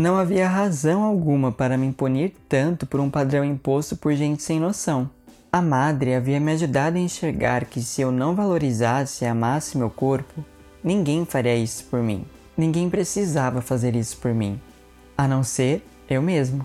Não havia razão alguma para me impunir tanto por um padrão imposto por gente sem noção. A madre havia me ajudado a enxergar que se eu não valorizasse e amasse meu corpo, ninguém faria isso por mim. Ninguém precisava fazer isso por mim, a não ser eu mesmo.